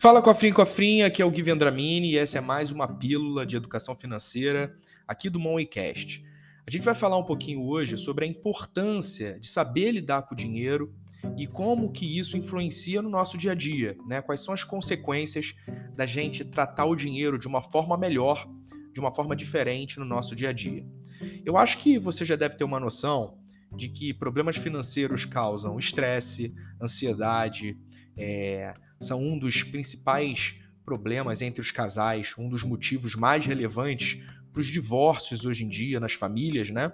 Fala Cofrinho Cofrinha, aqui é o Gui Vendramini e essa é mais uma pílula de educação financeira aqui do Moneycast. A gente vai falar um pouquinho hoje sobre a importância de saber lidar com o dinheiro e como que isso influencia no nosso dia a dia, né? Quais são as consequências da gente tratar o dinheiro de uma forma melhor, de uma forma diferente no nosso dia a dia. Eu acho que você já deve ter uma noção de que problemas financeiros causam estresse, ansiedade, é, são um dos principais problemas entre os casais, um dos motivos mais relevantes para os divórcios hoje em dia nas famílias, né?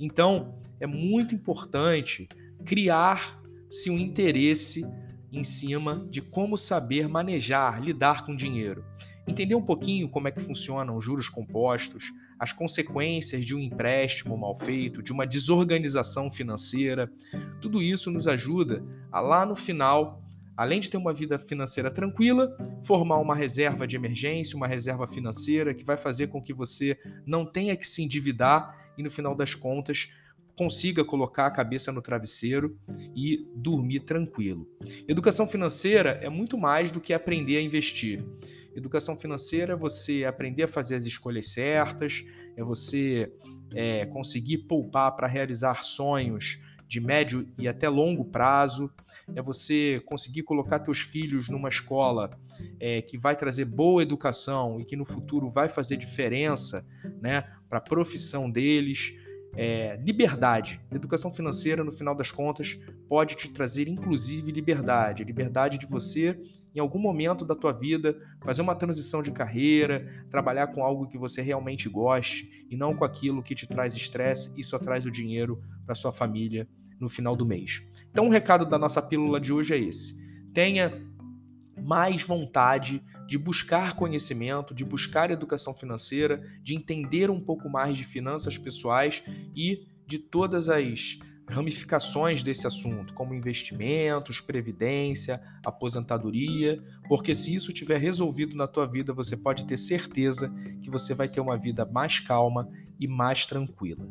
Então, é muito importante criar-se um interesse em cima de como saber manejar, lidar com dinheiro. Entender um pouquinho como é que funcionam os juros compostos, as consequências de um empréstimo mal feito, de uma desorganização financeira. Tudo isso nos ajuda a lá no final além de ter uma vida financeira tranquila, formar uma reserva de emergência, uma reserva financeira que vai fazer com que você não tenha que se endividar e no final das contas consiga colocar a cabeça no travesseiro e dormir tranquilo. Educação financeira é muito mais do que aprender a investir. Educação financeira é você aprender a fazer as escolhas certas, é você é, conseguir poupar para realizar sonhos de médio e até longo prazo, é você conseguir colocar teus filhos numa escola é, que vai trazer boa educação e que no futuro vai fazer diferença né, para a profissão deles. É, liberdade. Educação financeira, no final das contas, pode te trazer inclusive liberdade. liberdade de você, em algum momento da tua vida, fazer uma transição de carreira, trabalhar com algo que você realmente goste e não com aquilo que te traz estresse e só traz o dinheiro para sua família no final do mês. Então, o recado da nossa pílula de hoje é esse: tenha mais vontade de buscar conhecimento, de buscar educação financeira, de entender um pouco mais de finanças pessoais e de todas as ramificações desse assunto, como investimentos, previdência, aposentadoria, porque se isso tiver resolvido na tua vida, você pode ter certeza que você vai ter uma vida mais calma e mais tranquila.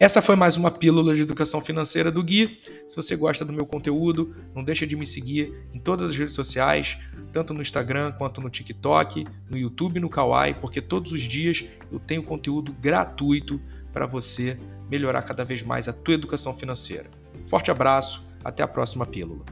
Essa foi mais uma pílula de educação financeira do Gui. Se você gosta do meu conteúdo, não deixa de me seguir em todas as redes sociais, tanto no Instagram quanto no TikTok, no YouTube no Kawaii, porque todos os dias eu tenho conteúdo gratuito para você melhorar cada vez mais a tua educação financeira. Forte abraço, até a próxima pílula.